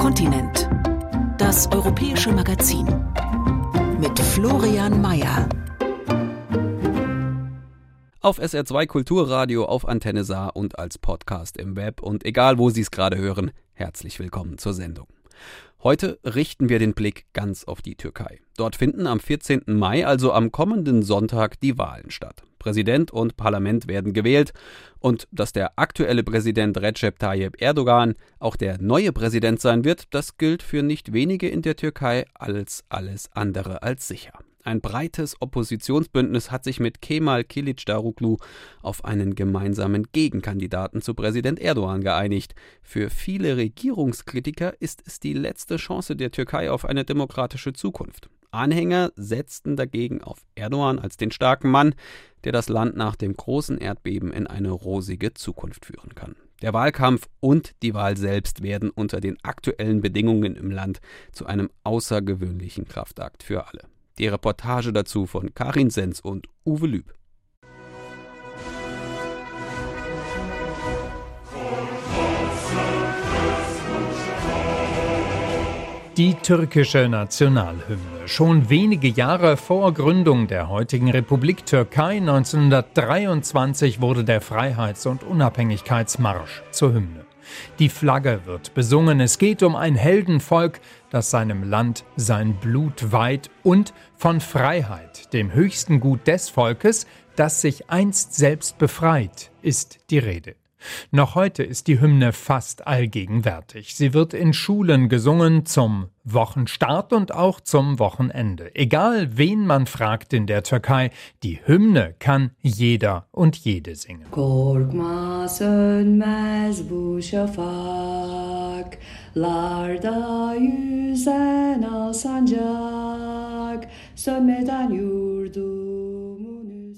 Kontinent. Das europäische Magazin. Mit Florian Mayer. Auf SR2 Kulturradio, auf Antenne Saar und als Podcast im Web. Und egal, wo Sie es gerade hören, herzlich willkommen zur Sendung. Heute richten wir den Blick ganz auf die Türkei. Dort finden am 14. Mai, also am kommenden Sonntag, die Wahlen statt. Präsident und Parlament werden gewählt und dass der aktuelle Präsident Recep Tayyip Erdogan auch der neue Präsident sein wird, das gilt für nicht wenige in der Türkei als alles andere als sicher. Ein breites Oppositionsbündnis hat sich mit Kemal Kilicdaroglu auf einen gemeinsamen Gegenkandidaten zu Präsident Erdogan geeinigt. Für viele Regierungskritiker ist es die letzte Chance der Türkei auf eine demokratische Zukunft. Anhänger setzten dagegen auf Erdogan als den starken Mann, der das Land nach dem großen Erdbeben in eine rosige Zukunft führen kann. Der Wahlkampf und die Wahl selbst werden unter den aktuellen Bedingungen im Land zu einem außergewöhnlichen Kraftakt für alle. Die Reportage dazu von Karin Sens und Uwe Lüb. Die türkische Nationalhymne. Schon wenige Jahre vor Gründung der heutigen Republik Türkei 1923 wurde der Freiheits- und Unabhängigkeitsmarsch zur Hymne. Die Flagge wird besungen. Es geht um ein Heldenvolk, das seinem Land sein Blut weiht und von Freiheit, dem höchsten Gut des Volkes, das sich einst selbst befreit, ist die Rede. Noch heute ist die Hymne fast allgegenwärtig. Sie wird in Schulen gesungen zum Wochenstart und auch zum Wochenende. Egal wen man fragt in der Türkei, die Hymne kann jeder und jede singen. Korkma sönmez bu şafak, larda yüzen al sancak, sönmeden yurdumun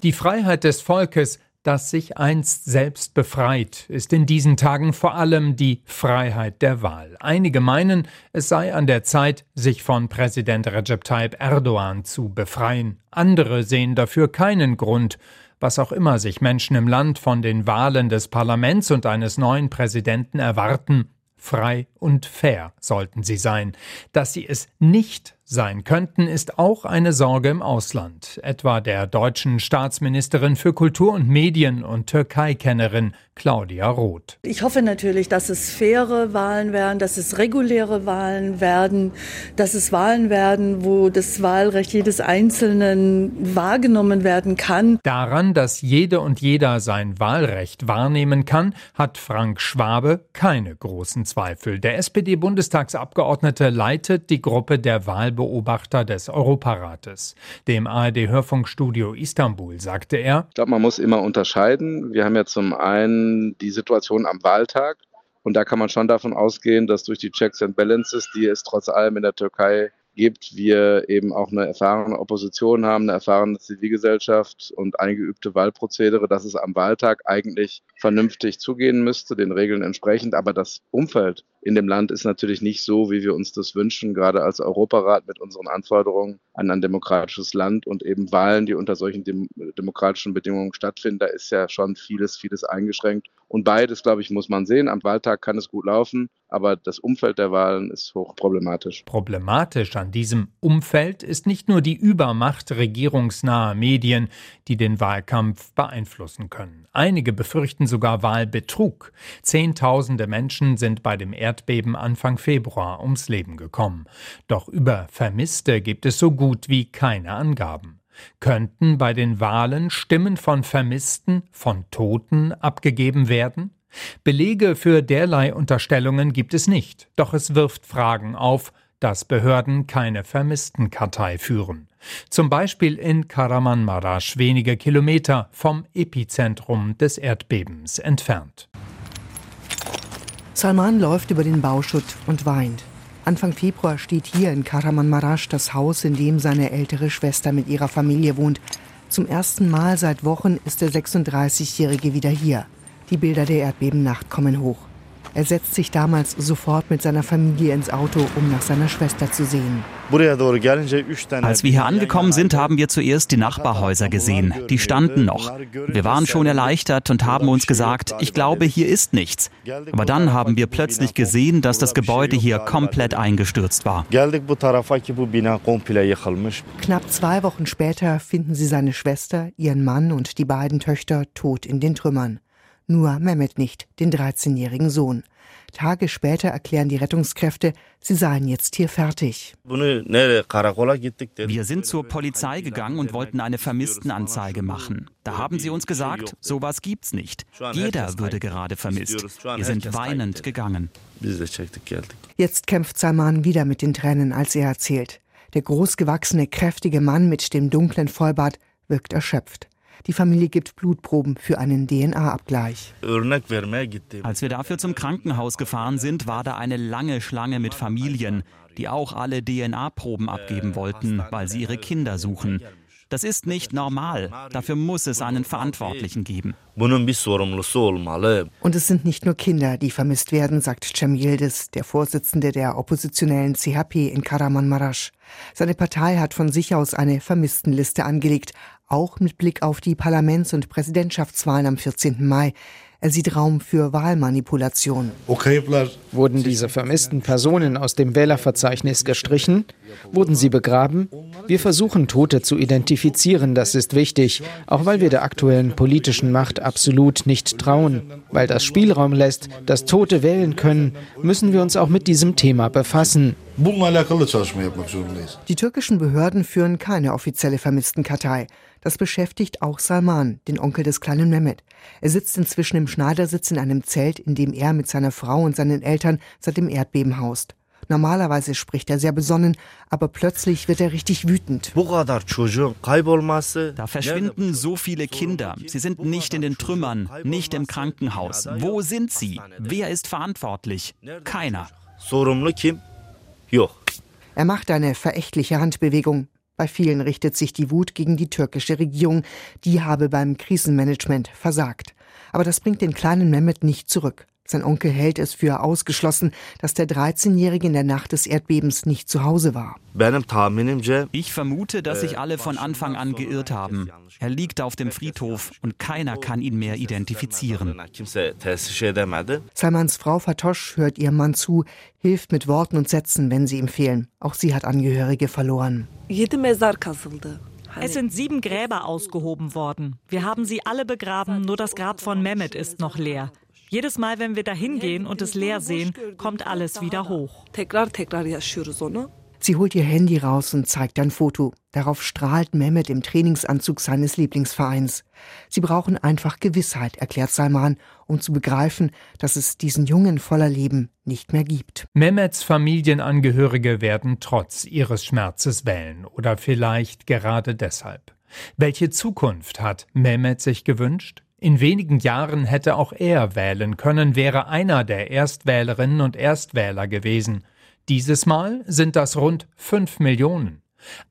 Die Freiheit des Volkes das sich einst selbst befreit, ist in diesen Tagen vor allem die Freiheit der Wahl. Einige meinen, es sei an der Zeit, sich von Präsident Recep Tayyip Erdogan zu befreien. Andere sehen dafür keinen Grund, was auch immer sich Menschen im Land von den Wahlen des Parlaments und eines neuen Präsidenten erwarten, frei und fair sollten sie sein. Dass sie es nicht sein könnten, ist auch eine Sorge im Ausland, etwa der deutschen Staatsministerin für Kultur und Medien und Türkei-Kennerin Claudia Roth. Ich hoffe natürlich, dass es faire Wahlen werden, dass es reguläre Wahlen werden, dass es Wahlen werden, wo das Wahlrecht jedes Einzelnen wahrgenommen werden kann. Daran, dass jede und jeder sein Wahlrecht wahrnehmen kann, hat Frank Schwabe keine großen Zweifel. Der SPD-Bundestagsabgeordnete leitet die Gruppe der Wahlbeobachter Beobachter des Europarates. Dem ARD-Hörfunkstudio Istanbul sagte er, Ich glaube, man muss immer unterscheiden. Wir haben ja zum einen die Situation am Wahltag. Und da kann man schon davon ausgehen, dass durch die Checks and Balances, die es trotz allem in der Türkei gibt, wir eben auch eine erfahrene Opposition haben, eine erfahrene Zivilgesellschaft und eingeübte Wahlprozedere, dass es am Wahltag eigentlich vernünftig zugehen müsste, den Regeln entsprechend. Aber das Umfeld in dem Land ist natürlich nicht so, wie wir uns das wünschen, gerade als Europarat mit unseren Anforderungen an ein demokratisches Land und eben Wahlen, die unter solchen dem demokratischen Bedingungen stattfinden. Da ist ja schon vieles, vieles eingeschränkt. Und beides, glaube ich, muss man sehen. Am Wahltag kann es gut laufen, aber das Umfeld der Wahlen ist hochproblematisch. Problematisch an diesem Umfeld ist nicht nur die Übermacht regierungsnaher Medien, die den Wahlkampf beeinflussen können. Einige befürchten sogar Wahlbetrug. Zehntausende Menschen sind bei dem Erdbeben Anfang Februar ums Leben gekommen. Doch über Vermisste gibt es so gut wie keine Angaben. Könnten bei den Wahlen Stimmen von Vermissten, von Toten abgegeben werden? Belege für derlei Unterstellungen gibt es nicht, doch es wirft Fragen auf, dass Behörden keine Vermisstenkartei führen. Zum Beispiel in Karamanmaraş, wenige Kilometer vom Epizentrum des Erdbebens entfernt. Salman läuft über den Bauschutt und weint. Anfang Februar steht hier in Karamanmaraş das Haus, in dem seine ältere Schwester mit ihrer Familie wohnt. Zum ersten Mal seit Wochen ist der 36-Jährige wieder hier. Die Bilder der Erdbebennacht kommen hoch. Er setzt sich damals sofort mit seiner Familie ins Auto, um nach seiner Schwester zu sehen. Als wir hier angekommen sind, haben wir zuerst die Nachbarhäuser gesehen. Die standen noch. Wir waren schon erleichtert und haben uns gesagt, ich glaube, hier ist nichts. Aber dann haben wir plötzlich gesehen, dass das Gebäude hier komplett eingestürzt war. Knapp zwei Wochen später finden sie seine Schwester, ihren Mann und die beiden Töchter tot in den Trümmern. Nur Mehmet nicht, den 13-jährigen Sohn. Tage später erklären die Rettungskräfte, sie seien jetzt hier fertig. Wir sind zur Polizei gegangen und wollten eine Vermisstenanzeige machen. Da haben sie uns gesagt, sowas gibt's nicht. Jeder würde gerade vermisst. Wir sind weinend gegangen. Jetzt kämpft Salman wieder mit den Tränen, als er erzählt. Der großgewachsene, kräftige Mann mit dem dunklen Vollbart wirkt erschöpft. Die Familie gibt Blutproben für einen DNA-Abgleich. Als wir dafür zum Krankenhaus gefahren sind, war da eine lange Schlange mit Familien, die auch alle DNA-Proben abgeben wollten, weil sie ihre Kinder suchen. Das ist nicht normal. Dafür muss es einen Verantwortlichen geben. Und es sind nicht nur Kinder, die vermisst werden, sagt Cem Yildiz, der Vorsitzende der oppositionellen CHP in Karamanmaraş. Seine Partei hat von sich aus eine Vermisstenliste angelegt, auch mit Blick auf die Parlaments- und Präsidentschaftswahlen am 14. Mai. Er sieht Raum für Wahlmanipulation. Wurden diese vermissten Personen aus dem Wählerverzeichnis gestrichen? Wurden sie begraben? Wir versuchen, Tote zu identifizieren, das ist wichtig, auch weil wir der aktuellen politischen Macht absolut nicht trauen. Weil das Spielraum lässt, dass Tote wählen können, müssen wir uns auch mit diesem Thema befassen. Die türkischen Behörden führen keine offizielle Vermisstenkartei. Das beschäftigt auch Salman, den Onkel des kleinen Mehmet. Er sitzt inzwischen im Schneidersitz in einem Zelt, in dem er mit seiner Frau und seinen Eltern seit dem Erdbeben haust. Normalerweise spricht er sehr besonnen, aber plötzlich wird er richtig wütend. Da verschwinden so viele Kinder. Sie sind nicht in den Trümmern, nicht im Krankenhaus. Wo sind sie? Wer ist verantwortlich? Keiner. Er macht eine verächtliche Handbewegung. Bei vielen richtet sich die Wut gegen die türkische Regierung. Die habe beim Krisenmanagement versagt. Aber das bringt den kleinen Mehmet nicht zurück. Sein Onkel hält es für ausgeschlossen, dass der 13-Jährige in der Nacht des Erdbebens nicht zu Hause war. Ich vermute, dass sich alle von Anfang an geirrt haben. Er liegt auf dem Friedhof und keiner kann ihn mehr identifizieren. Salmans Frau Fatosch hört ihrem Mann zu, hilft mit Worten und Sätzen, wenn sie ihm fehlen. Auch sie hat Angehörige verloren. Es sind sieben Gräber ausgehoben worden. Wir haben sie alle begraben, nur das Grab von Mehmet ist noch leer. Jedes Mal, wenn wir da hingehen und es leer sehen, kommt alles wieder hoch. Sie holt ihr Handy raus und zeigt ein Foto. Darauf strahlt Mehmet im Trainingsanzug seines Lieblingsvereins. Sie brauchen einfach Gewissheit, erklärt Salman, um zu begreifen, dass es diesen Jungen voller Leben nicht mehr gibt. Mehmets Familienangehörige werden trotz ihres Schmerzes wählen oder vielleicht gerade deshalb. Welche Zukunft hat Mehmet sich gewünscht? In wenigen Jahren hätte auch er wählen können, wäre einer der Erstwählerinnen und Erstwähler gewesen. Dieses Mal sind das rund fünf Millionen.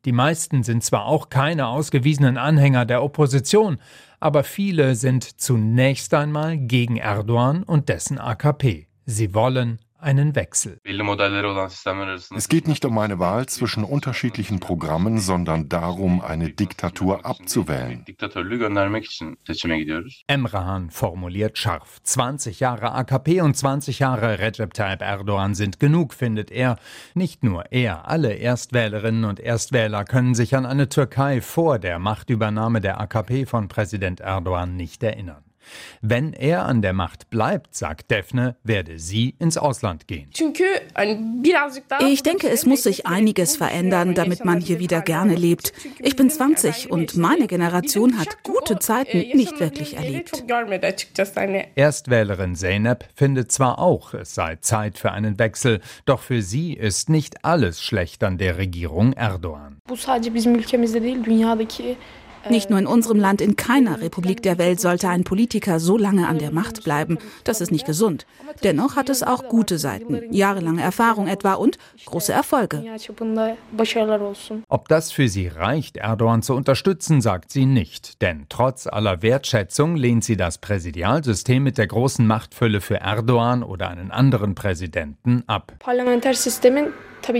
Die meisten sind zwar auch keine ausgewiesenen Anhänger der Opposition, aber viele sind zunächst einmal gegen Erdogan und dessen AKP. Sie wollen einen Wechsel. Es geht nicht um eine Wahl zwischen unterschiedlichen Programmen, sondern darum, eine Diktatur abzuwählen. Emrahan formuliert scharf. 20 Jahre AKP und 20 Jahre Recep Tayyip Erdogan sind genug, findet er. Nicht nur er, alle Erstwählerinnen und Erstwähler können sich an eine Türkei vor der Machtübernahme der AKP von Präsident Erdogan nicht erinnern. Wenn er an der Macht bleibt, sagt Defne, werde sie ins Ausland gehen. Ich denke, es muss sich einiges verändern, damit man hier wieder gerne lebt. Ich bin 20 und meine Generation hat gute Zeiten nicht wirklich erlebt. Erstwählerin Zeynep findet zwar auch, es sei Zeit für einen Wechsel, doch für sie ist nicht alles schlecht an der Regierung Erdogan. Nicht nur in unserem Land, in keiner Republik der Welt sollte ein Politiker so lange an der Macht bleiben. Das ist nicht gesund. Dennoch hat es auch gute Seiten, jahrelange Erfahrung etwa und große Erfolge. Ob das für sie reicht, Erdogan zu unterstützen, sagt sie nicht. Denn trotz aller Wertschätzung lehnt sie das Präsidialsystem mit der großen Machtfülle für Erdogan oder einen anderen Präsidenten ab.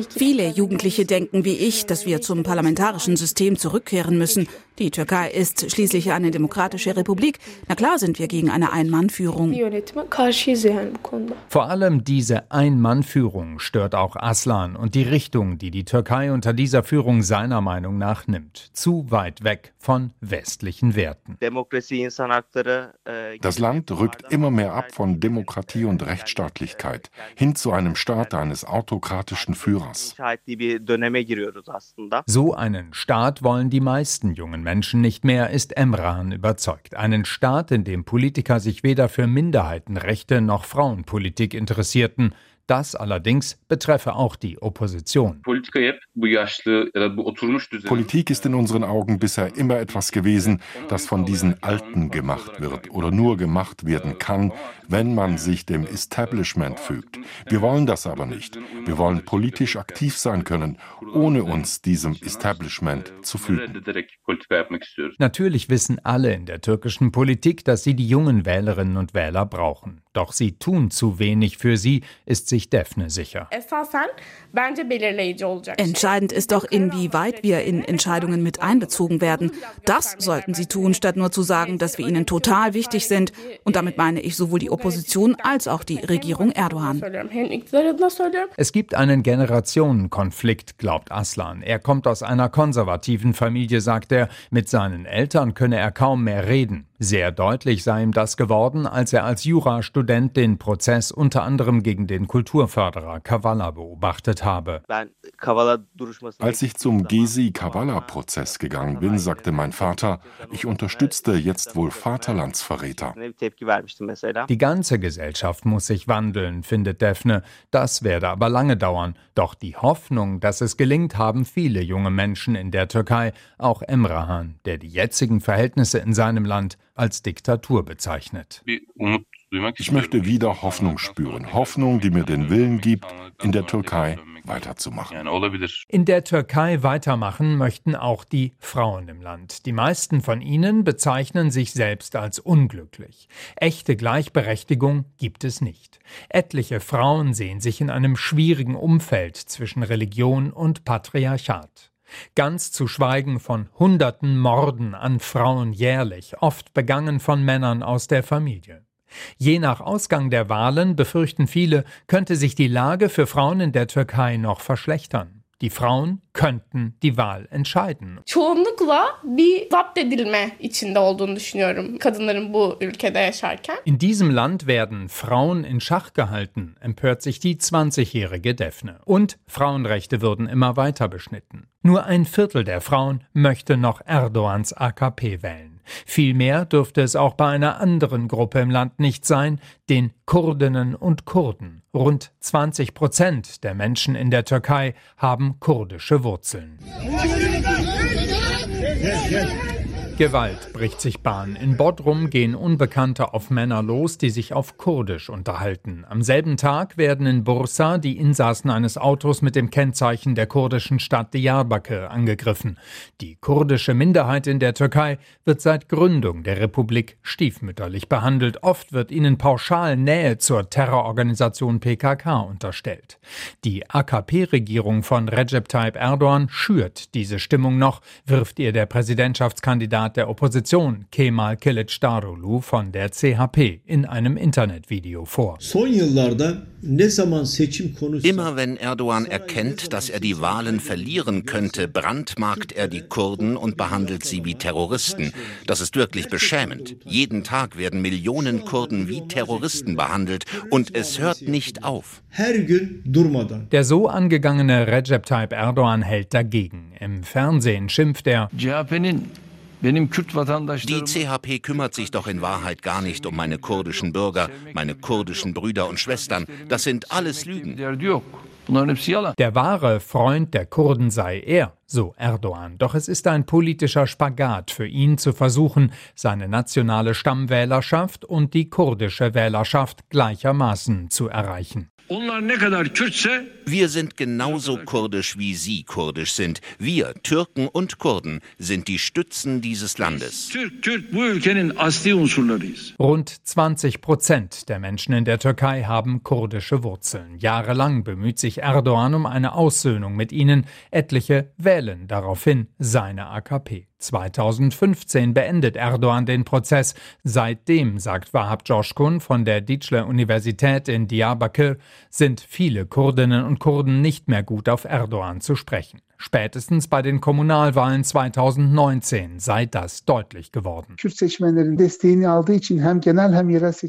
Viele Jugendliche denken wie ich, dass wir zum parlamentarischen System zurückkehren müssen. Die Türkei ist schließlich eine demokratische Republik. Na klar sind wir gegen eine Ein-Mann-Führung. Vor allem diese Ein-Mann-Führung stört auch Aslan und die Richtung, die die Türkei unter dieser Führung seiner Meinung nach nimmt. Zu weit weg von westlichen Werten. Das Land rückt immer mehr ab von Demokratie und Rechtsstaatlichkeit hin zu einem Staat eines autokratischen Führers. Führers. So einen Staat wollen die meisten jungen Menschen nicht mehr, ist Emran überzeugt. Einen Staat, in dem Politiker sich weder für Minderheitenrechte noch Frauenpolitik interessierten, das allerdings betreffe auch die Opposition. Politik ist in unseren Augen bisher immer etwas gewesen, das von diesen Alten gemacht wird oder nur gemacht werden kann, wenn man sich dem Establishment fügt. Wir wollen das aber nicht. Wir wollen politisch aktiv sein können, ohne uns diesem Establishment zu fügen. Natürlich wissen alle in der türkischen Politik, dass sie die jungen Wählerinnen und Wähler brauchen. Doch sie tun zu wenig für sie, ist sich Daphne sicher. Entscheidend ist doch, inwieweit wir in Entscheidungen mit einbezogen werden. Das sollten sie tun, statt nur zu sagen, dass wir ihnen total wichtig sind. Und damit meine ich sowohl die Opposition als auch die Regierung Erdogan. Es gibt einen Generationenkonflikt, glaubt Aslan. Er kommt aus einer konservativen Familie, sagt er. Mit seinen Eltern könne er kaum mehr reden. Sehr deutlich sei ihm das geworden, als er als Jurastudent den Prozess unter anderem gegen den Kulturförderer Kavala beobachtet habe. Als ich zum Gezi-Kavala-Prozess gegangen bin, sagte mein Vater, ich unterstützte jetzt wohl Vaterlandsverräter. Die ganze Gesellschaft muss sich wandeln, findet Daphne. Das werde aber lange dauern. Doch die Hoffnung, dass es gelingt, haben viele junge Menschen in der Türkei, auch Emrahan, der die jetzigen Verhältnisse in seinem Land als Diktatur bezeichnet. Ich möchte wieder Hoffnung spüren. Hoffnung, die mir den Willen gibt, in der Türkei weiterzumachen. In der Türkei weitermachen möchten auch die Frauen im Land. Die meisten von ihnen bezeichnen sich selbst als unglücklich. Echte Gleichberechtigung gibt es nicht. Etliche Frauen sehen sich in einem schwierigen Umfeld zwischen Religion und Patriarchat. Ganz zu schweigen von hunderten Morden an Frauen jährlich, oft begangen von Männern aus der Familie. Je nach Ausgang der Wahlen befürchten viele, könnte sich die Lage für Frauen in der Türkei noch verschlechtern. Die Frauen könnten die Wahl entscheiden. In diesem Land werden Frauen in Schach gehalten, empört sich die 20-jährige Daphne. Und Frauenrechte würden immer weiter beschnitten. Nur ein Viertel der Frauen möchte noch Erdogans AKP wählen. Viel mehr dürfte es auch bei einer anderen Gruppe im Land nicht sein, den Kurdinnen und Kurden. Rund 20 Prozent der Menschen in der Türkei haben kurdische Wurzeln. Gewalt bricht sich Bahn. In Bodrum gehen Unbekannte auf Männer los, die sich auf Kurdisch unterhalten. Am selben Tag werden in Bursa die Insassen eines Autos mit dem Kennzeichen der kurdischen Stadt Diyarbakir angegriffen. Die kurdische Minderheit in der Türkei wird seit Gründung der Republik stiefmütterlich behandelt. Oft wird ihnen pauschal Nähe zur Terrororganisation PKK unterstellt. Die AKP-Regierung von Recep Tayyip Erdogan schürt diese Stimmung noch, wirft ihr der Präsidentschaftskandidat Kandidat der Opposition Kemal Kılıçdaroğlu von der CHP in einem Internetvideo vor. Immer wenn Erdogan erkennt, dass er die Wahlen verlieren könnte, brandmarkt er die Kurden und behandelt sie wie Terroristen. Das ist wirklich beschämend. Jeden Tag werden Millionen Kurden wie Terroristen behandelt und es hört nicht auf. Der so angegangene Recep Tayyip Erdogan hält dagegen. Im Fernsehen schimpft er. Die CHP kümmert sich doch in Wahrheit gar nicht um meine kurdischen Bürger, meine kurdischen Brüder und Schwestern. Das sind alles Lügen. Der wahre Freund der Kurden sei er, so Erdogan. Doch es ist ein politischer Spagat für ihn zu versuchen, seine nationale Stammwählerschaft und die kurdische Wählerschaft gleichermaßen zu erreichen. Wir sind genauso kurdisch, wie Sie kurdisch sind. Wir, Türken und Kurden, sind die Stützen dieses Landes. Rund 20 Prozent der Menschen in der Türkei haben kurdische Wurzeln. Jahrelang bemüht sich Erdogan um eine Aussöhnung mit ihnen. Etliche wählen daraufhin seine AKP. 2015 beendet Erdogan den Prozess. Seitdem, sagt Wahab Joshkun von der Dicle Universität in Diyarbakir, sind viele Kurdinnen und Kurden nicht mehr gut auf Erdogan zu sprechen. Spätestens bei den Kommunalwahlen 2019 sei das deutlich geworden.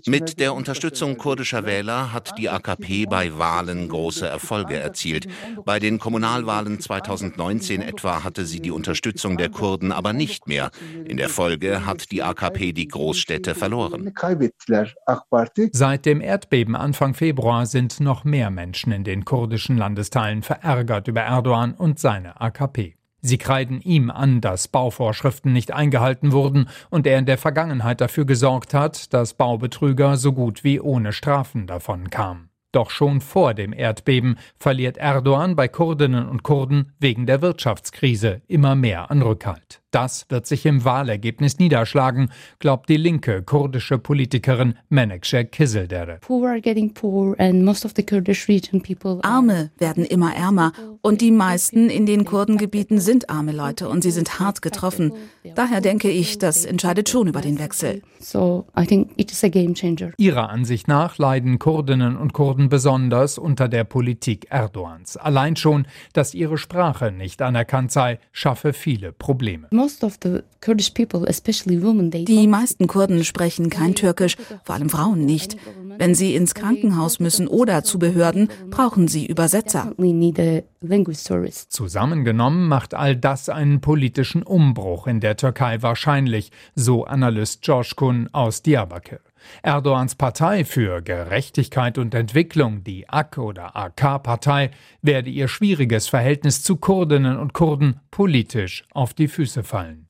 Mit der Unterstützung kurdischer Wähler hat die AKP bei Wahlen große Erfolge erzielt. Bei den Kommunalwahlen 2019 etwa hatte sie die Unterstützung der Kurden aber nicht mehr. In der Folge hat die AKP die Großstädte verloren. Seit dem Erdbeben Anfang Februar sind noch mehr Menschen in den kurdischen Landesteilen verärgert über Erdogan und seine seine AKP. Sie kreiden ihm an, dass Bauvorschriften nicht eingehalten wurden und er in der Vergangenheit dafür gesorgt hat, dass Baubetrüger so gut wie ohne Strafen davon kamen. Doch schon vor dem Erdbeben verliert Erdogan bei Kurdinnen und Kurden wegen der Wirtschaftskrise immer mehr an Rückhalt. Das wird sich im Wahlergebnis niederschlagen, glaubt die linke kurdische Politikerin Menekşe Kizildere. Arme werden immer ärmer und die meisten in den Kurdengebieten sind arme Leute und sie sind hart getroffen. Daher denke ich, das entscheidet schon über den Wechsel. Ihrer Ansicht nach leiden Kurdinnen und Kurden besonders unter der Politik Erdogans. Allein schon, dass ihre Sprache nicht anerkannt sei, schaffe viele Probleme. Die meisten Kurden sprechen kein Türkisch, vor allem Frauen nicht. Wenn sie ins Krankenhaus müssen oder zu Behörden, brauchen sie Übersetzer. Zusammengenommen macht all das einen politischen Umbruch in der Türkei wahrscheinlich, so Analyst George Kun aus Diyarbakir. Erdogans Partei für Gerechtigkeit und Entwicklung, die AK oder AK-Partei, werde ihr schwieriges Verhältnis zu Kurdinnen und Kurden politisch auf die Füße fallen.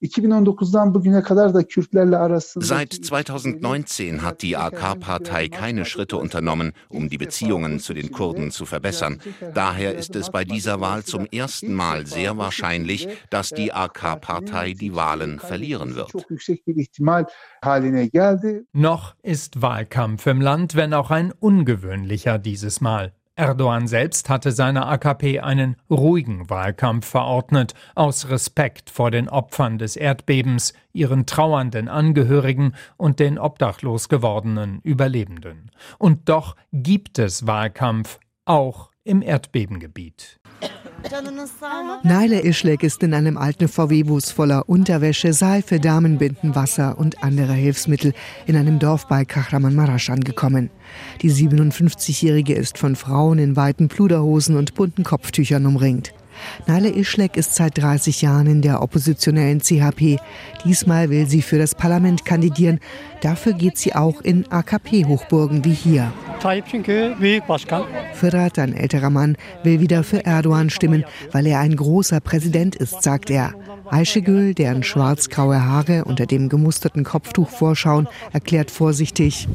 Seit 2019 hat die AK-Partei keine Schritte unternommen, um die Beziehungen zu den Kurden zu verbessern. Daher ist es bei dieser Wahl zum ersten Mal sehr wahrscheinlich, dass die AK-Partei die Wahlen verlieren wird. Noch ist Wahlkampf im Land, wenn auch ein ungewöhnlicher dieses Mal. Erdogan selbst hatte seiner AKP einen ruhigen Wahlkampf verordnet, aus Respekt vor den Opfern des Erdbebens, ihren trauernden Angehörigen und den obdachlos gewordenen Überlebenden. Und doch gibt es Wahlkampf, auch im Erdbebengebiet. Naila Ischlek ist in einem alten VW-Bus voller Unterwäsche, Seife, Damenbinden, Wasser und andere Hilfsmittel in einem Dorf bei Kahramanmaraş angekommen. Die 57-Jährige ist von Frauen in weiten Pluderhosen und bunten Kopftüchern umringt. Naila Ischlek ist seit 30 Jahren in der oppositionellen CHP. Diesmal will sie für das Parlament kandidieren. Dafür geht sie auch in AKP-Hochburgen wie hier. Firat, ein älterer Mann, will wieder für Erdogan stimmen, weil er ein großer Präsident ist, sagt er. Ayşegül, deren schwarz-graue Haare unter dem gemusterten Kopftuch vorschauen, erklärt vorsichtig.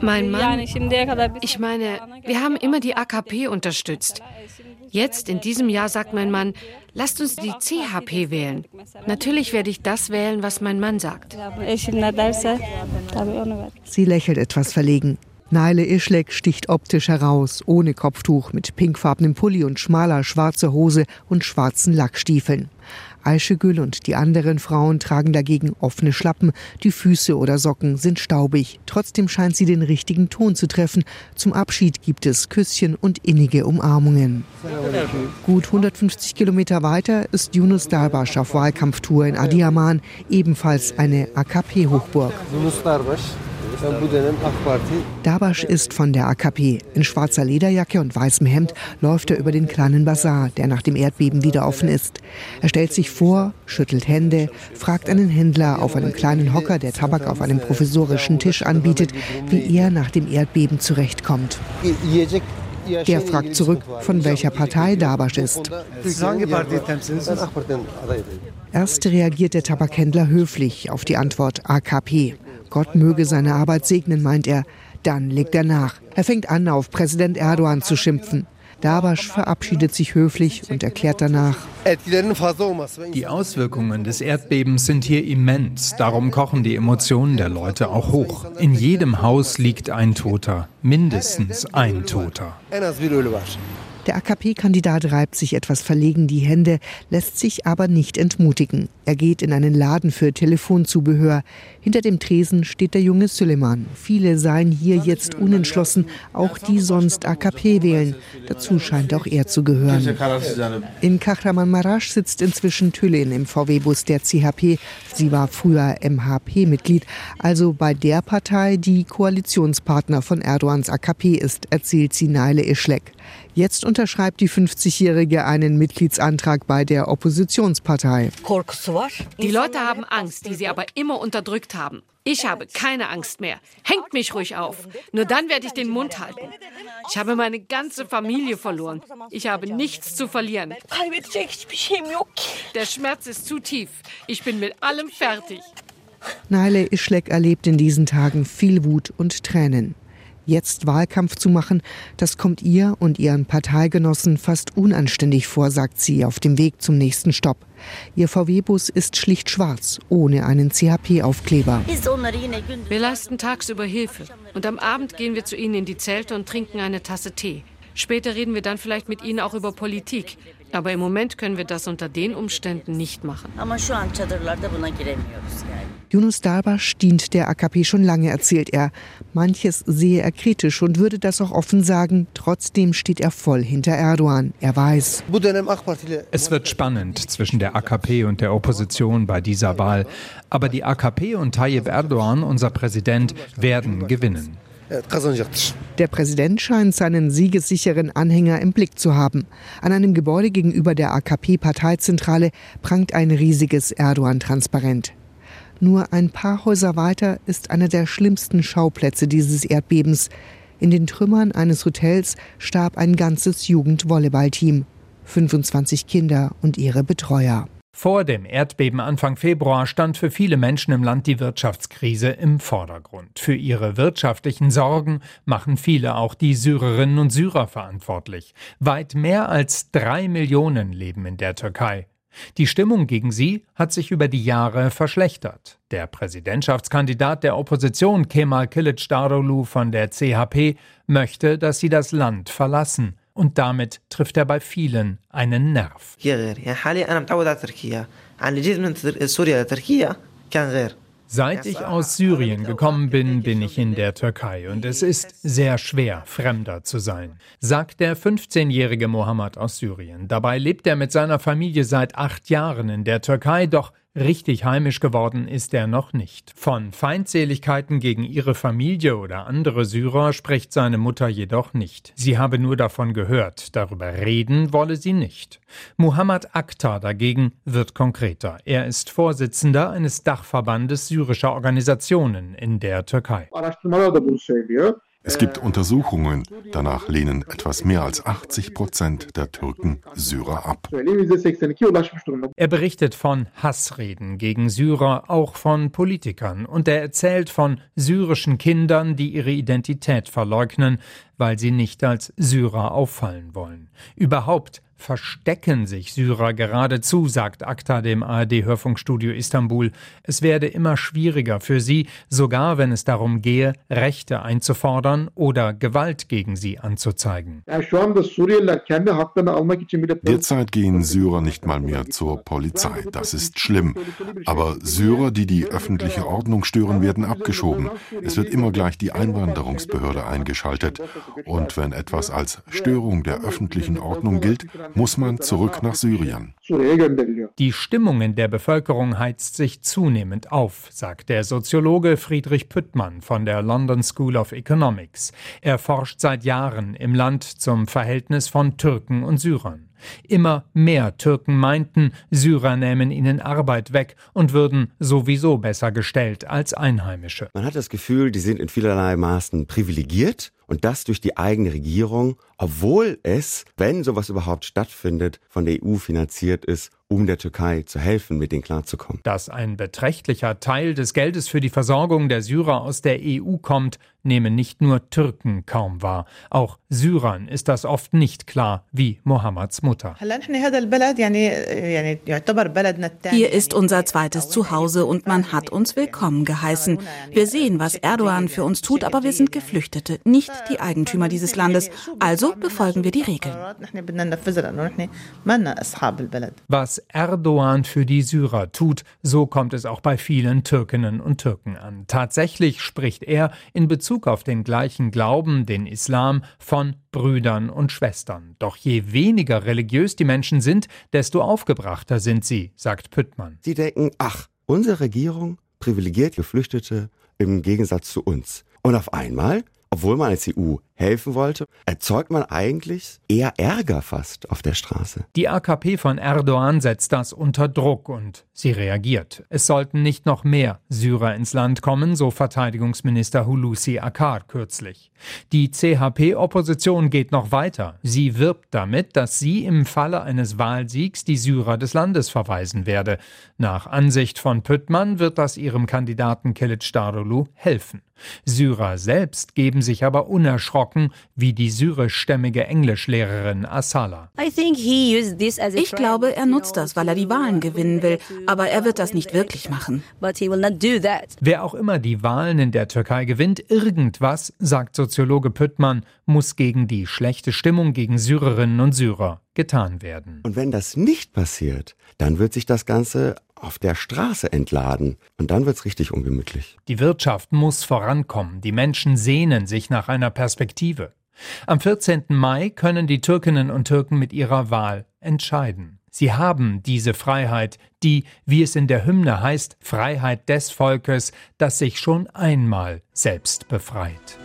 Mein Mann, ich meine, wir haben immer die AKP unterstützt. Jetzt, in diesem Jahr, sagt mein Mann, lasst uns die CHP wählen. Natürlich werde ich das wählen, was mein Mann sagt. Sie lächelt etwas verlegen. Naile Ischlek sticht optisch heraus, ohne Kopftuch, mit pinkfarbenem Pulli und schmaler schwarzer Hose und schwarzen Lackstiefeln. Ayşegül und die anderen Frauen tragen dagegen offene Schlappen, die Füße oder Socken sind staubig. Trotzdem scheint sie den richtigen Ton zu treffen. Zum Abschied gibt es Küsschen und innige Umarmungen. Gut 150 Kilometer weiter ist Yunus Darbash auf Wahlkampftour in Adiyaman, ebenfalls eine AKP-Hochburg. Dabasch ist von der AKP. In schwarzer Lederjacke und weißem Hemd läuft er über den kleinen Bazar, der nach dem Erdbeben wieder offen ist. Er stellt sich vor, schüttelt Hände, fragt einen Händler auf einem kleinen Hocker, der Tabak auf einem provisorischen Tisch anbietet, wie er nach dem Erdbeben zurechtkommt. Der fragt zurück, von welcher Partei Dabasch ist. Erst reagiert der Tabakhändler höflich auf die Antwort AKP. Gott möge seine Arbeit segnen, meint er. Dann legt er nach. Er fängt an, auf Präsident Erdogan zu schimpfen. Dabasch verabschiedet sich höflich und erklärt danach, die Auswirkungen des Erdbebens sind hier immens. Darum kochen die Emotionen der Leute auch hoch. In jedem Haus liegt ein Toter, mindestens ein Toter. Der AKP-Kandidat reibt sich etwas verlegen die Hände, lässt sich aber nicht entmutigen. Er geht in einen Laden für Telefonzubehör. Hinter dem Tresen steht der junge Süleyman. Viele seien hier jetzt unentschlossen, auch die sonst AKP wählen. Dazu scheint auch er zu gehören. In Kahramanmaraş sitzt inzwischen Tülin im VW-Bus der CHP. Sie war früher MHP-Mitglied, also bei der Partei, die Koalitionspartner von Erdogans AKP ist, erzählt sie Naile Ischlek. Jetzt unterschreibt die 50-Jährige einen Mitgliedsantrag bei der Oppositionspartei. Die Leute haben Angst, die sie aber immer unterdrückt haben. Ich habe keine Angst mehr. Hängt mich ruhig auf. Nur dann werde ich den Mund halten. Ich habe meine ganze Familie verloren. Ich habe nichts zu verlieren. Der Schmerz ist zu tief. Ich bin mit allem fertig. Naile Ischlek erlebt in diesen Tagen viel Wut und Tränen. Jetzt Wahlkampf zu machen, das kommt ihr und ihren Parteigenossen fast unanständig vor, sagt sie auf dem Weg zum nächsten Stopp. Ihr VW-Bus ist schlicht schwarz, ohne einen CHP-Aufkleber. Wir leisten tagsüber Hilfe und am Abend gehen wir zu ihnen in die Zelte und trinken eine Tasse Tee. Später reden wir dann vielleicht mit ihnen auch über Politik. Aber im Moment können wir das unter den Umständen nicht machen. Yunus Darbash dient der AKP schon lange, erzählt er. Manches sehe er kritisch und würde das auch offen sagen. Trotzdem steht er voll hinter Erdogan. Er weiß. Es wird spannend zwischen der AKP und der Opposition bei dieser Wahl. Aber die AKP und Tayyip Erdogan, unser Präsident, werden gewinnen. Der Präsident scheint seinen siegessicheren Anhänger im Blick zu haben. An einem Gebäude gegenüber der AKP-Parteizentrale prangt ein riesiges Erdogan-Transparent. Nur ein paar Häuser weiter ist einer der schlimmsten Schauplätze dieses Erdbebens. In den Trümmern eines Hotels starb ein ganzes Jugendvolleyballteam. 25 Kinder und ihre Betreuer. Vor dem Erdbeben Anfang Februar stand für viele Menschen im Land die Wirtschaftskrise im Vordergrund. Für ihre wirtschaftlichen Sorgen machen viele auch die Syrerinnen und Syrer verantwortlich. Weit mehr als drei Millionen leben in der Türkei. Die Stimmung gegen sie hat sich über die Jahre verschlechtert. Der Präsidentschaftskandidat der Opposition Kemal Kılıçdaroğlu von der CHP möchte, dass sie das Land verlassen. Und damit trifft er bei vielen einen Nerv. Seit ich aus Syrien gekommen bin, bin ich in der Türkei und es ist sehr schwer, Fremder zu sein, sagt der 15-jährige Mohammed aus Syrien. Dabei lebt er mit seiner Familie seit acht Jahren in der Türkei, doch Richtig heimisch geworden ist er noch nicht. Von Feindseligkeiten gegen ihre Familie oder andere Syrer spricht seine Mutter jedoch nicht. Sie habe nur davon gehört, darüber reden wolle sie nicht. Muhammad Akhtar dagegen wird konkreter. Er ist Vorsitzender eines Dachverbandes syrischer Organisationen in der Türkei. Es gibt Untersuchungen, danach lehnen etwas mehr als 80 Prozent der Türken Syrer ab. Er berichtet von Hassreden gegen Syrer, auch von Politikern, und er erzählt von syrischen Kindern, die ihre Identität verleugnen, weil sie nicht als Syrer auffallen wollen. Überhaupt verstecken sich Syrer geradezu, sagt Akta dem ARD-Hörfunkstudio Istanbul. Es werde immer schwieriger für sie, sogar wenn es darum gehe, Rechte einzufordern oder Gewalt gegen sie anzuzeigen. Derzeit gehen Syrer nicht mal mehr zur Polizei. Das ist schlimm. Aber Syrer, die die öffentliche Ordnung stören, werden abgeschoben. Es wird immer gleich die Einwanderungsbehörde eingeschaltet. Und wenn etwas als Störung der öffentlichen Ordnung gilt, muss man zurück nach Syrien. Die Stimmung in der Bevölkerung heizt sich zunehmend auf, sagt der Soziologe Friedrich Püttmann von der London School of Economics. Er forscht seit Jahren im Land zum Verhältnis von Türken und Syrern. Immer mehr Türken meinten, Syrer nähmen ihnen Arbeit weg und würden sowieso besser gestellt als Einheimische. Man hat das Gefühl, die sind in vielerlei Maßen privilegiert Und das durch die eigene Regierung, obwohl es, wenn sowas überhaupt stattfindet, von der EU finanziert ist um der Türkei zu helfen, mit denen klarzukommen. Dass ein beträchtlicher Teil des Geldes für die Versorgung der Syrer aus der EU kommt, nehmen nicht nur Türken kaum wahr. Auch Syrern ist das oft nicht klar, wie Mohammeds Mutter. Hier ist unser zweites Zuhause und man hat uns willkommen geheißen. Wir sehen, was Erdogan für uns tut, aber wir sind Geflüchtete, nicht die Eigentümer dieses Landes. Also befolgen wir die Regeln. Was Erdogan für die Syrer tut, so kommt es auch bei vielen Türkinnen und Türken an. Tatsächlich spricht er in Bezug auf den gleichen Glauben, den Islam, von Brüdern und Schwestern. Doch je weniger religiös die Menschen sind, desto aufgebrachter sind sie, sagt Püttmann. Sie denken, ach, unsere Regierung privilegiert Geflüchtete im Gegensatz zu uns. Und auf einmal obwohl man als EU helfen wollte, erzeugt man eigentlich eher Ärger fast auf der Straße. Die AKP von Erdogan setzt das unter Druck und sie reagiert. Es sollten nicht noch mehr Syrer ins Land kommen, so Verteidigungsminister Hulusi Akar kürzlich. Die CHP-Opposition geht noch weiter. Sie wirbt damit, dass sie im Falle eines Wahlsiegs die Syrer des Landes verweisen werde. Nach Ansicht von Püttmann wird das ihrem Kandidaten Kilic Darulu helfen. Syrer selbst geben sich aber unerschrocken, wie die syrischstämmige Englischlehrerin Asala. Ich glaube, er nutzt das, weil er die Wahlen gewinnen will, aber er wird das nicht wirklich machen. Wer auch immer die Wahlen in der Türkei gewinnt, irgendwas, sagt Soziologe Püttmann, muss gegen die schlechte Stimmung gegen Syrerinnen und Syrer getan werden. Und wenn das nicht passiert, dann wird sich das Ganze auf der Straße entladen. Und dann wird's richtig ungemütlich. Die Wirtschaft muss vorankommen. Die Menschen sehnen sich nach einer Perspektive. Am 14. Mai können die Türkinnen und Türken mit ihrer Wahl entscheiden. Sie haben diese Freiheit, die, wie es in der Hymne heißt, Freiheit des Volkes, das sich schon einmal selbst befreit.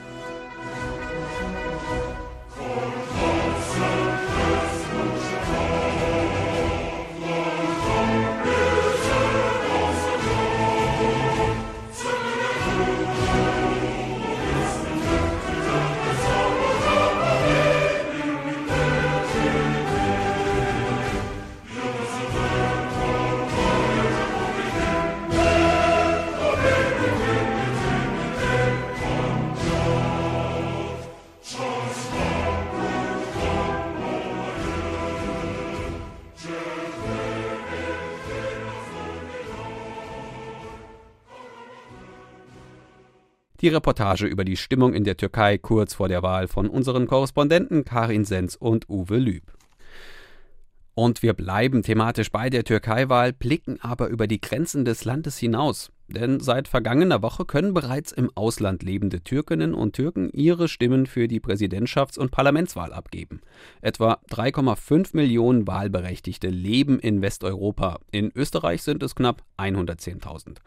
Die Reportage über die Stimmung in der Türkei kurz vor der Wahl von unseren Korrespondenten Karin Sens und Uwe Lüb. Und wir bleiben thematisch bei der Türkei-Wahl, blicken aber über die Grenzen des Landes hinaus. Denn seit vergangener Woche können bereits im Ausland lebende Türkinnen und Türken ihre Stimmen für die Präsidentschafts- und Parlamentswahl abgeben. Etwa 3,5 Millionen Wahlberechtigte leben in Westeuropa. In Österreich sind es knapp 110.000.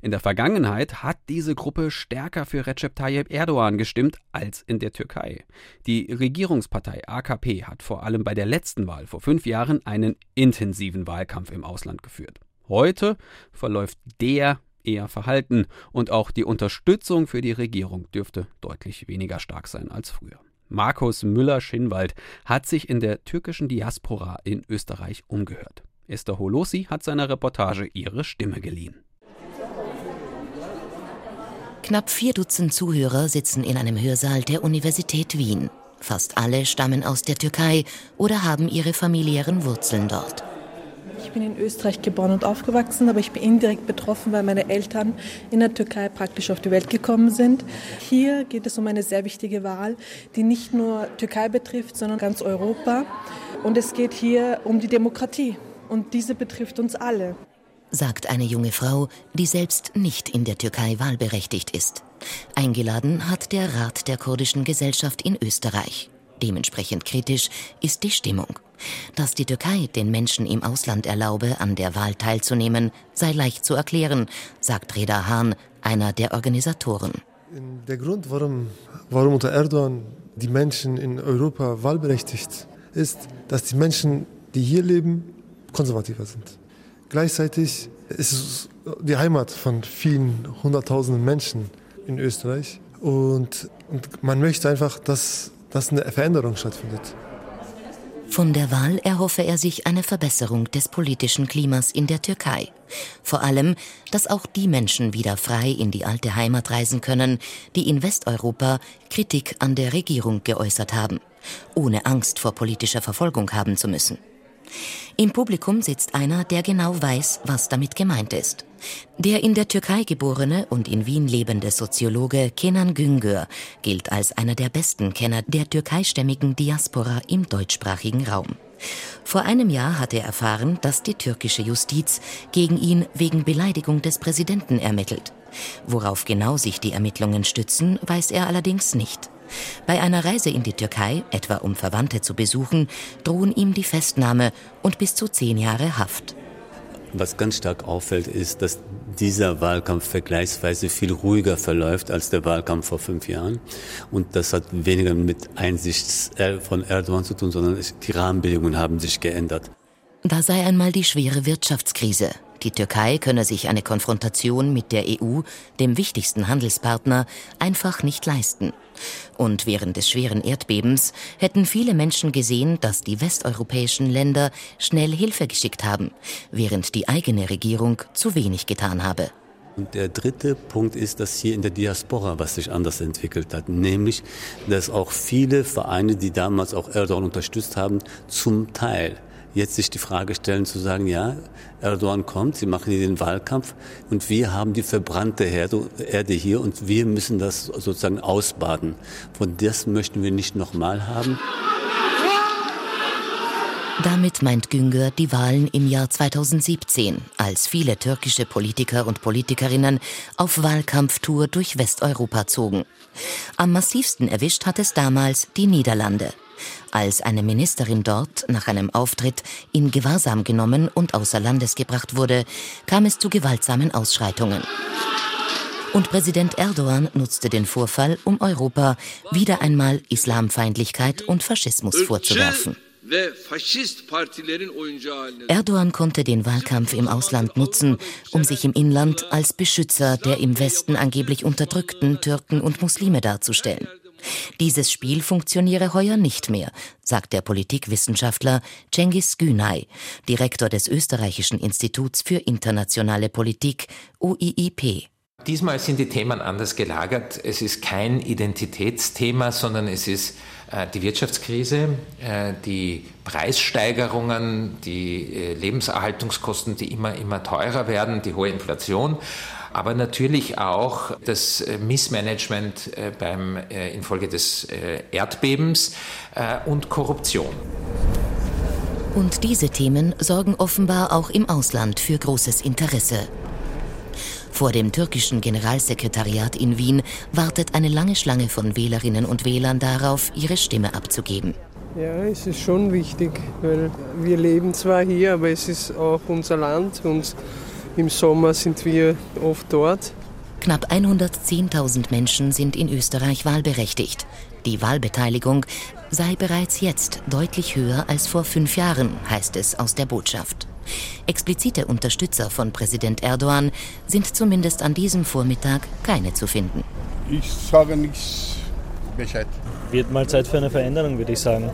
In der Vergangenheit hat diese Gruppe stärker für Recep Tayyip Erdogan gestimmt als in der Türkei. Die Regierungspartei AKP hat vor allem bei der letzten Wahl vor fünf Jahren einen intensiven Wahlkampf im Ausland geführt. Heute verläuft der eher verhalten und auch die Unterstützung für die Regierung dürfte deutlich weniger stark sein als früher. Markus Müller-Schinwald hat sich in der türkischen Diaspora in Österreich umgehört. Esther Holossi hat seiner Reportage ihre Stimme geliehen. Knapp vier Dutzend Zuhörer sitzen in einem Hörsaal der Universität Wien. Fast alle stammen aus der Türkei oder haben ihre familiären Wurzeln dort. Ich bin in Österreich geboren und aufgewachsen, aber ich bin indirekt betroffen, weil meine Eltern in der Türkei praktisch auf die Welt gekommen sind. Hier geht es um eine sehr wichtige Wahl, die nicht nur Türkei betrifft, sondern ganz Europa. Und es geht hier um die Demokratie. Und diese betrifft uns alle sagt eine junge Frau, die selbst nicht in der Türkei wahlberechtigt ist. Eingeladen hat der Rat der kurdischen Gesellschaft in Österreich. Dementsprechend kritisch ist die Stimmung. Dass die Türkei den Menschen im Ausland erlaube, an der Wahl teilzunehmen, sei leicht zu erklären, sagt Reda Hahn, einer der Organisatoren. Der Grund, warum, warum unter Erdogan die Menschen in Europa wahlberechtigt ist, dass die Menschen, die hier leben, konservativer sind. Gleichzeitig ist es die Heimat von vielen hunderttausenden Menschen in Österreich. Und, und man möchte einfach, dass, dass eine Veränderung stattfindet. Von der Wahl erhoffe er sich eine Verbesserung des politischen Klimas in der Türkei. Vor allem, dass auch die Menschen wieder frei in die alte Heimat reisen können, die in Westeuropa Kritik an der Regierung geäußert haben, ohne Angst vor politischer Verfolgung haben zu müssen. Im Publikum sitzt einer, der genau weiß, was damit gemeint ist. Der in der Türkei geborene und in Wien lebende Soziologe Kenan Güngör gilt als einer der besten Kenner der türkeistämmigen Diaspora im deutschsprachigen Raum. Vor einem Jahr hat er erfahren, dass die türkische Justiz gegen ihn wegen Beleidigung des Präsidenten ermittelt. Worauf genau sich die Ermittlungen stützen, weiß er allerdings nicht. Bei einer Reise in die Türkei, etwa um Verwandte zu besuchen, drohen ihm die Festnahme und bis zu zehn Jahre Haft. Was ganz stark auffällt, ist, dass dieser Wahlkampf vergleichsweise viel ruhiger verläuft als der Wahlkampf vor fünf Jahren. Und das hat weniger mit Einsicht von Erdogan zu tun, sondern die Rahmenbedingungen haben sich geändert. Da sei einmal die schwere Wirtschaftskrise. Die Türkei könne sich eine Konfrontation mit der EU, dem wichtigsten Handelspartner, einfach nicht leisten. Und während des schweren Erdbebens hätten viele Menschen gesehen, dass die westeuropäischen Länder schnell Hilfe geschickt haben, während die eigene Regierung zu wenig getan habe. Und der dritte Punkt ist, dass hier in der Diaspora was sich anders entwickelt hat, nämlich, dass auch viele Vereine, die damals auch Erdogan unterstützt haben, zum Teil jetzt sich die Frage stellen zu sagen, ja, Erdogan kommt, sie machen hier den Wahlkampf und wir haben die verbrannte Erde hier und wir müssen das sozusagen ausbaden. Von das möchten wir nicht nochmal haben. Damit meint Güngör die Wahlen im Jahr 2017, als viele türkische Politiker und Politikerinnen auf Wahlkampftour durch Westeuropa zogen. Am massivsten erwischt hat es damals die Niederlande. Als eine Ministerin dort nach einem Auftritt in Gewahrsam genommen und außer Landes gebracht wurde, kam es zu gewaltsamen Ausschreitungen. Und Präsident Erdogan nutzte den Vorfall, um Europa wieder einmal Islamfeindlichkeit und Faschismus vorzuwerfen. Erdogan konnte den Wahlkampf im Ausland nutzen, um sich im Inland als Beschützer der im Westen angeblich unterdrückten Türken und Muslime darzustellen. Dieses Spiel funktioniere heuer nicht mehr, sagt der Politikwissenschaftler Cengiz Günay, Direktor des Österreichischen Instituts für internationale Politik UIIP. Diesmal sind die Themen anders gelagert. Es ist kein Identitätsthema, sondern es ist äh, die Wirtschaftskrise, äh, die Preissteigerungen, die äh, Lebenserhaltungskosten, die immer, immer teurer werden, die hohe Inflation aber natürlich auch das äh, Missmanagement äh, beim, äh, infolge des Erdbebens und Korruption. Und diese Themen sorgen offenbar auch im Ausland für großes Interesse. Vor dem türkischen Generalsekretariat in Wien wartet eine lange Schlange von Wählerinnen und Wählern darauf, ihre Stimme abzugeben. Ja, es ist schon wichtig, weil wir leben zwar hier, aber es ist auch unser Land und im Sommer sind wir oft dort. Knapp 110.000 Menschen sind in Österreich wahlberechtigt. Die Wahlbeteiligung sei bereits jetzt deutlich höher als vor fünf Jahren, heißt es aus der Botschaft. Explizite Unterstützer von Präsident Erdogan sind zumindest an diesem Vormittag keine zu finden. Ich sage nichts Bescheid. Wird mal Zeit für eine Veränderung, würde ich sagen.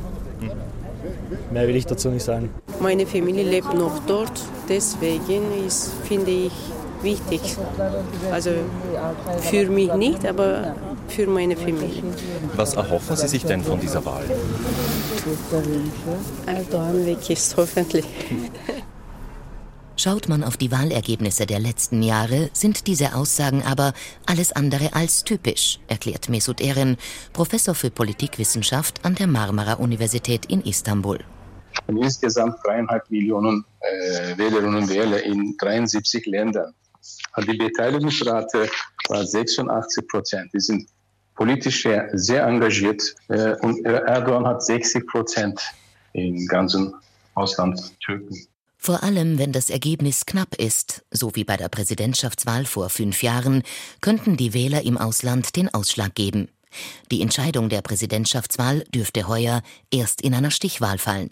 Mehr will ich dazu nicht sagen. Meine Familie lebt noch dort, deswegen ist, finde ich, wichtig. Also für mich nicht, aber für meine Familie. Was erhoffen Sie sich denn von dieser Wahl? Erdogan weg ist hoffentlich. Schaut man auf die Wahlergebnisse der letzten Jahre, sind diese Aussagen aber alles andere als typisch, erklärt Mesut Eren, Professor für Politikwissenschaft an der Marmara-Universität in Istanbul. Insgesamt dreieinhalb Millionen äh, Wählerinnen und Wähler in 73 Ländern. Die Beteiligungsrate war 86 Prozent. Die sind politisch sehr, sehr engagiert äh, und Erdogan hat 60 Prozent im ganzen Ausland Türken. Vor allem, wenn das Ergebnis knapp ist, so wie bei der Präsidentschaftswahl vor fünf Jahren, könnten die Wähler im Ausland den Ausschlag geben. Die Entscheidung der Präsidentschaftswahl dürfte heuer erst in einer Stichwahl fallen.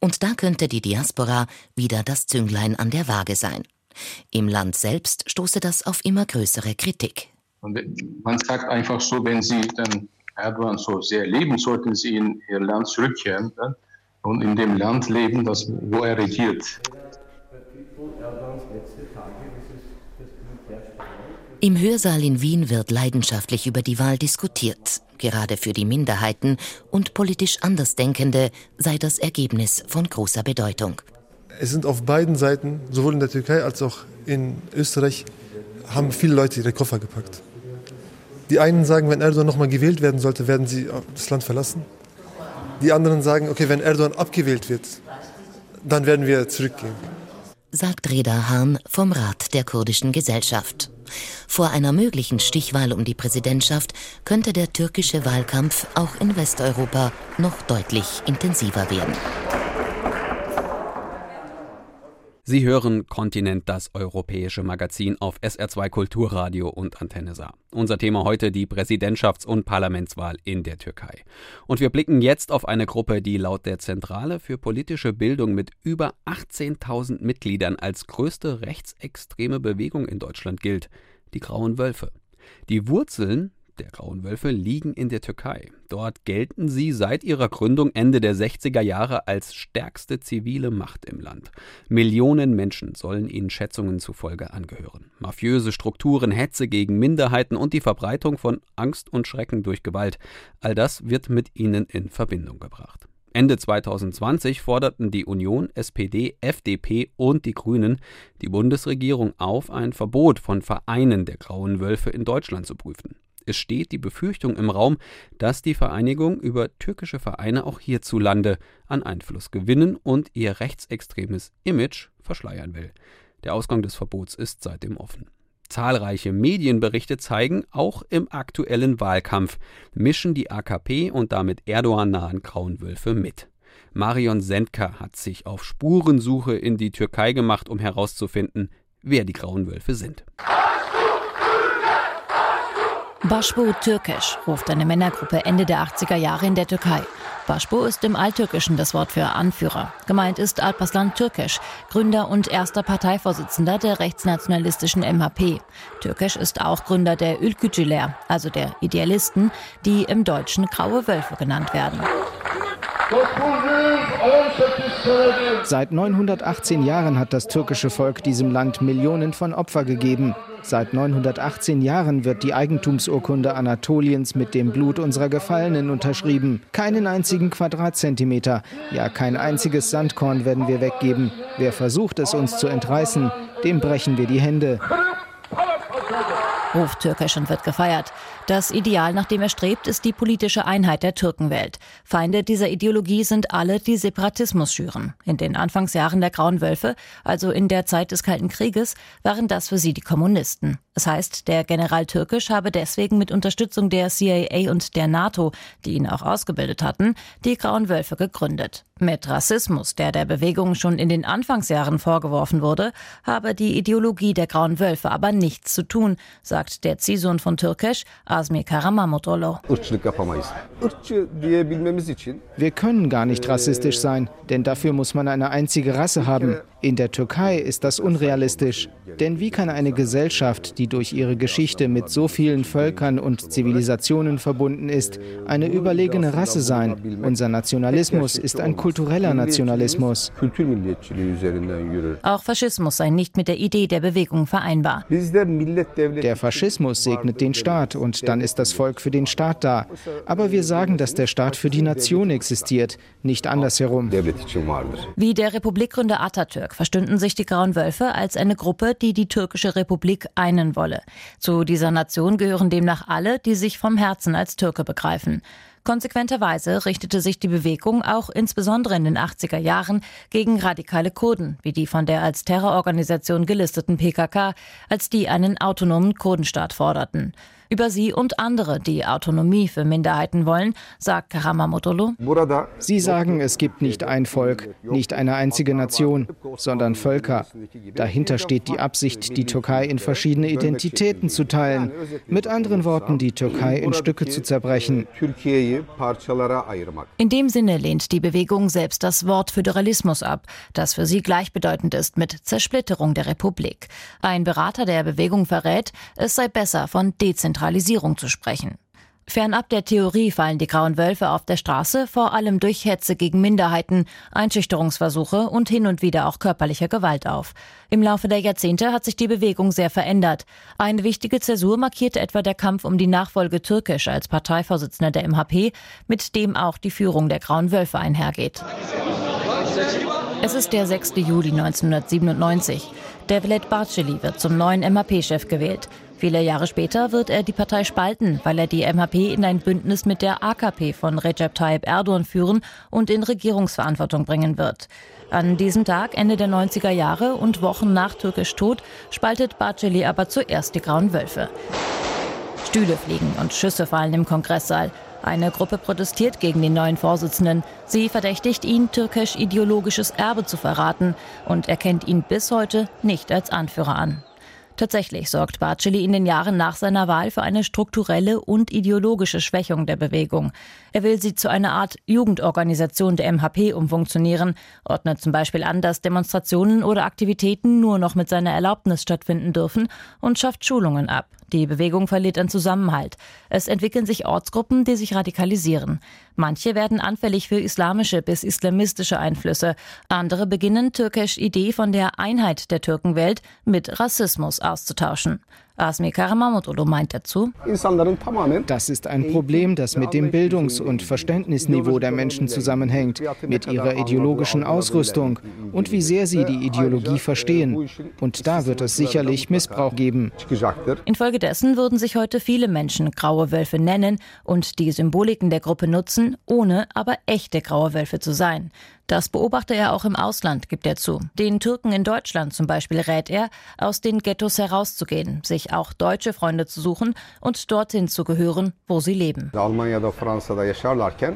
Und da könnte die Diaspora wieder das Zünglein an der Waage sein. Im Land selbst stoße das auf immer größere Kritik. Und man sagt einfach so, wenn Sie dann Erdogan so sehr lieben, sollten Sie in Ihr Land zurückkehren dann, und in dem Land leben, das, wo er regiert. Im Hörsaal in Wien wird leidenschaftlich über die Wahl diskutiert. Gerade für die Minderheiten und politisch Andersdenkende sei das Ergebnis von großer Bedeutung. Es sind auf beiden Seiten, sowohl in der Türkei als auch in Österreich, haben viele Leute ihre Koffer gepackt. Die einen sagen, wenn Erdogan nochmal gewählt werden sollte, werden sie das Land verlassen. Die anderen sagen, okay, wenn Erdogan abgewählt wird, dann werden wir zurückgehen. Sagt Reda Hahn vom Rat der kurdischen Gesellschaft. Vor einer möglichen Stichwahl um die Präsidentschaft könnte der türkische Wahlkampf auch in Westeuropa noch deutlich intensiver werden. Sie hören Kontinent, das europäische Magazin auf SR2 Kulturradio und Antenne Saar. Unser Thema heute die Präsidentschafts- und Parlamentswahl in der Türkei. Und wir blicken jetzt auf eine Gruppe, die laut der Zentrale für politische Bildung mit über 18.000 Mitgliedern als größte rechtsextreme Bewegung in Deutschland gilt, die Grauen Wölfe. Die Wurzeln der Grauen Wölfe liegen in der Türkei. Dort gelten sie seit ihrer Gründung Ende der 60er Jahre als stärkste zivile Macht im Land. Millionen Menschen sollen ihnen Schätzungen zufolge angehören. Mafiöse Strukturen, Hetze gegen Minderheiten und die Verbreitung von Angst und Schrecken durch Gewalt, all das wird mit ihnen in Verbindung gebracht. Ende 2020 forderten die Union, SPD, FDP und die Grünen die Bundesregierung auf, ein Verbot von Vereinen der Grauen Wölfe in Deutschland zu prüfen. Es steht die Befürchtung im Raum, dass die Vereinigung über türkische Vereine auch hierzulande an Einfluss gewinnen und ihr rechtsextremes Image verschleiern will. Der Ausgang des Verbots ist seitdem offen. Zahlreiche Medienberichte zeigen, auch im aktuellen Wahlkampf mischen die AKP und damit Erdogan-nahen Grauen Wölfe mit. Marion Sendka hat sich auf Spurensuche in die Türkei gemacht, um herauszufinden, wer die Grauen Wölfe sind. Başbu türkisch, ruft eine Männergruppe Ende der 80er Jahre in der Türkei. Başbu ist im Alttürkischen das Wort für Anführer. Gemeint ist Alpaslan Türkisch, Gründer und erster Parteivorsitzender der rechtsnationalistischen MHP. Türkisch ist auch Gründer der Ülkücüler, also der Idealisten, die im Deutschen Graue Wölfe genannt werden. Seit 918 Jahren hat das türkische Volk diesem Land Millionen von Opfer gegeben. Seit 918 Jahren wird die Eigentumsurkunde Anatoliens mit dem Blut unserer Gefallenen unterschrieben. Keinen einzigen Quadratzentimeter, ja kein einziges Sandkorn werden wir weggeben. Wer versucht es uns zu entreißen, dem brechen wir die Hände ruft türkisch und wird gefeiert. Das Ideal, nach dem er strebt, ist die politische Einheit der Türkenwelt. Feinde dieser Ideologie sind alle, die Separatismus schüren. In den Anfangsjahren der Grauen Wölfe, also in der Zeit des Kalten Krieges, waren das für sie die Kommunisten. Das heißt, der General Türkisch habe deswegen mit Unterstützung der CIA und der NATO, die ihn auch ausgebildet hatten, die Grauen Wölfe gegründet. Mit Rassismus, der der Bewegung schon in den Anfangsjahren vorgeworfen wurde, habe die Ideologie der Grauen Wölfe aber nichts zu tun, sagt der Ziehsohn von Türkisch, Asmir Karamamotolo. Wir können gar nicht rassistisch sein, denn dafür muss man eine einzige Rasse haben. In der Türkei ist das unrealistisch. Denn wie kann eine Gesellschaft, die durch ihre Geschichte mit so vielen Völkern und Zivilisationen verbunden ist, eine überlegene Rasse sein? Unser Nationalismus ist ein kultureller Nationalismus. Auch Faschismus sei nicht mit der Idee der Bewegung vereinbar. Der Faschismus segnet den Staat und dann ist das Volk für den Staat da. Aber wir sagen, dass der Staat für die Nation existiert, nicht andersherum. Wie der Republikgründer Atatürk Bezirk verstünden sich die Grauen Wölfe als eine Gruppe, die die türkische Republik einen wolle. Zu dieser Nation gehören demnach alle, die sich vom Herzen als Türke begreifen. Konsequenterweise richtete sich die Bewegung auch insbesondere in den 80er Jahren gegen radikale Kurden, wie die von der als Terrororganisation gelisteten PKK, als die einen autonomen Kurdenstaat forderten. Über sie und andere, die Autonomie für Minderheiten wollen, sagt Karamamotolo. Sie sagen, es gibt nicht ein Volk, nicht eine einzige Nation, sondern Völker. Dahinter steht die Absicht, die Türkei in verschiedene Identitäten zu teilen. Mit anderen Worten, die Türkei in Stücke zu zerbrechen. In dem Sinne lehnt die Bewegung selbst das Wort Föderalismus ab, das für sie gleichbedeutend ist mit Zersplitterung der Republik. Ein Berater der Bewegung verrät, es sei besser von Dezentralisierung zu sprechen. Fernab der Theorie fallen die grauen Wölfe auf der Straße vor allem durch Hetze gegen Minderheiten, Einschüchterungsversuche und hin und wieder auch körperliche Gewalt auf. Im Laufe der Jahrzehnte hat sich die Bewegung sehr verändert. Eine wichtige Zäsur markierte etwa der Kampf um die Nachfolge Türkisch als Parteivorsitzender der MHP, mit dem auch die Führung der grauen Wölfe einhergeht. Es ist der 6. Juli 1997. Devlet Barceli wird zum neuen MHP-Chef gewählt. Viele Jahre später wird er die Partei spalten, weil er die MHP in ein Bündnis mit der AKP von Recep Tayyip Erdogan führen und in Regierungsverantwortung bringen wird. An diesem Tag, Ende der 90er Jahre und Wochen nach Türkisch Tod, spaltet Barceli aber zuerst die Grauen Wölfe. Stühle fliegen und Schüsse fallen im Kongresssaal. Eine Gruppe protestiert gegen den neuen Vorsitzenden. Sie verdächtigt ihn, türkisch ideologisches Erbe zu verraten und erkennt ihn bis heute nicht als Anführer an. Tatsächlich sorgt Barceli in den Jahren nach seiner Wahl für eine strukturelle und ideologische Schwächung der Bewegung. Er will sie zu einer Art Jugendorganisation der MHP umfunktionieren, ordnet zum Beispiel an, dass Demonstrationen oder Aktivitäten nur noch mit seiner Erlaubnis stattfinden dürfen und schafft Schulungen ab. Die Bewegung verliert an Zusammenhalt. Es entwickeln sich Ortsgruppen, die sich radikalisieren. Manche werden anfällig für islamische bis islamistische Einflüsse. Andere beginnen türkisch Idee von der Einheit der Türkenwelt mit Rassismus auszutauschen. Asmi Karamamoglu meint dazu, das ist ein Problem, das mit dem Bildungs- und Verständnisniveau der Menschen zusammenhängt, mit ihrer ideologischen Ausrüstung und wie sehr sie die Ideologie verstehen. Und da wird es sicherlich Missbrauch geben. Infolgedessen würden sich heute viele Menschen graue Wölfe nennen und die Symboliken der Gruppe nutzen, ohne aber echte graue Wölfe zu sein. Das beobachte er auch im Ausland, gibt er zu. Den Türken in Deutschland zum Beispiel rät er, aus den Ghettos herauszugehen, sich auch deutsche Freunde zu suchen und dorthin zu gehören, wo sie leben.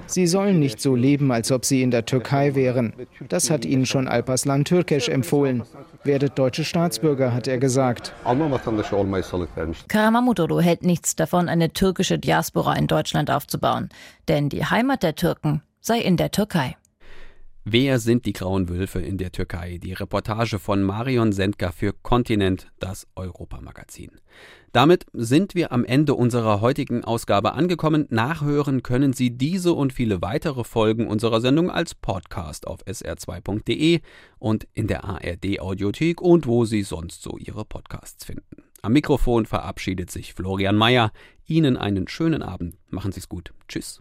Sie sollen nicht so leben, als ob sie in der Türkei wären. Das hat ihnen schon Alparslan Türkesch empfohlen. Werdet deutsche Staatsbürger, hat er gesagt. Karamamutolu hält nichts davon, eine türkische Diaspora in Deutschland aufzubauen. Denn die Heimat der Türken sei in der Türkei. Wer sind die grauen Wölfe in der Türkei? Die Reportage von Marion Sendka für Kontinent, das Europamagazin. Damit sind wir am Ende unserer heutigen Ausgabe angekommen. Nachhören können Sie diese und viele weitere Folgen unserer Sendung als Podcast auf sr2.de und in der ARD Audiothek und wo Sie sonst so Ihre Podcasts finden. Am Mikrofon verabschiedet sich Florian Mayer. Ihnen einen schönen Abend. Machen Sie es gut. Tschüss.